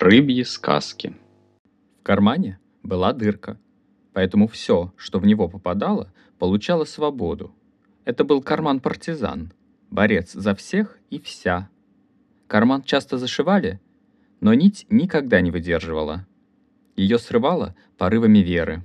Рыбьи сказки. В кармане была дырка, поэтому все, что в него попадало, получало свободу. Это был карман-партизан, борец за всех и вся. Карман часто зашивали, но нить никогда не выдерживала. Ее срывало порывами веры.